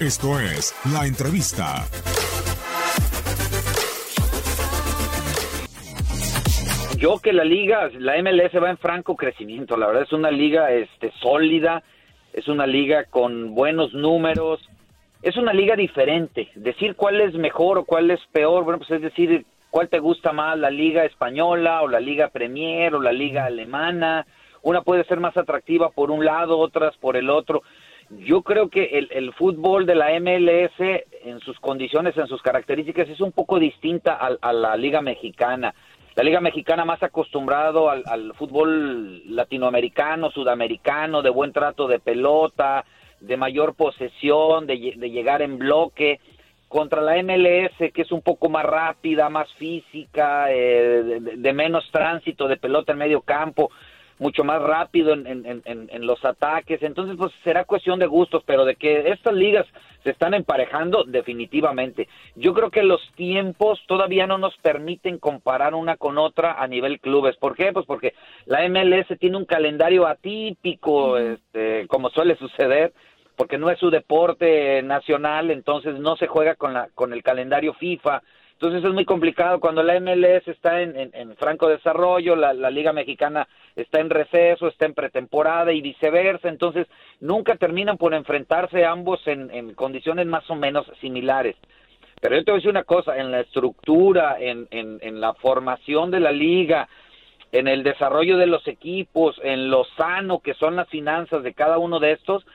Esto es La Entrevista. Yo que la liga, la MLS va en franco crecimiento, la verdad es una liga este sólida, es una liga con buenos números, es una liga diferente. Decir cuál es mejor o cuál es peor, bueno, pues es decir, cuál te gusta más, la liga española o la liga Premier o la liga alemana. Una puede ser más atractiva por un lado, otras por el otro. Yo creo que el, el fútbol de la MLS en sus condiciones, en sus características, es un poco distinta a, a la liga mexicana. La liga mexicana más acostumbrado al, fútbol latinoamericano, sudamericano, de buen trato de pelota, de mayor posesión, de, de llegar en bloque contra la MLS, que es un poco más rápida, más física, eh, de menos tránsito de pelota en medio campo, mucho más rápido en, en- en- en- los ataques. Entonces, pues será cuestión de gustos, pero de que estas ligas se están emparejando, definitivamente. Yo creo que los tiempos todavía no nos permiten comparar una con otra a nivel clubes. ¿Por qué? Pues porque la MLS tiene un calendario atípico, este, como suele suceder porque no es su deporte nacional, entonces no se juega con la con el calendario FIFA. Entonces es muy complicado cuando la MLS está en, en- franco desarrollo, la, la Liga Mexicana está en receso, está en pretemporada y viceversa. Entonces nunca terminan por enfrentarse ambos en, en condiciones más o menos similares. Pero yo te voy a decir una cosa, en la estructura, en, en la formación de la liga, en el desarrollo de los equipos, en lo sano que son las finanzas de cada uno de estos,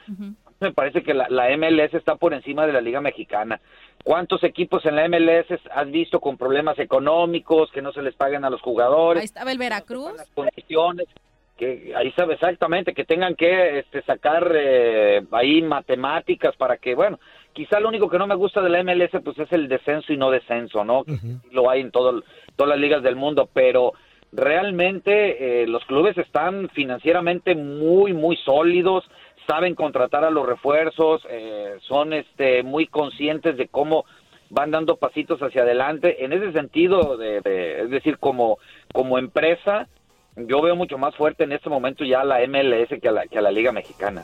me parece que la, la MLS está por encima de la Liga Mexicana. ¿Cuántos equipos en la MLS has visto con problemas económicos, que no se les paguen a los jugadores? Ahí estaba el Veracruz. condiciones que ahí sabe exactamente que tengan que este, sacar eh, ahí matemáticas para que bueno quizá lo único que no me gusta de la MLS pues es el descenso y no descenso no lo hay en todo, todas las ligas del mundo pero realmente eh, los clubes están financieramente muy muy sólidos saben contratar a los refuerzos eh, son este muy conscientes de cómo van dando pasitos hacia adelante en ese sentido de, de- es decir como como empresa yo veo mucho más fuerte en este momento ya la MLS que a la, que a la Liga Mexicana.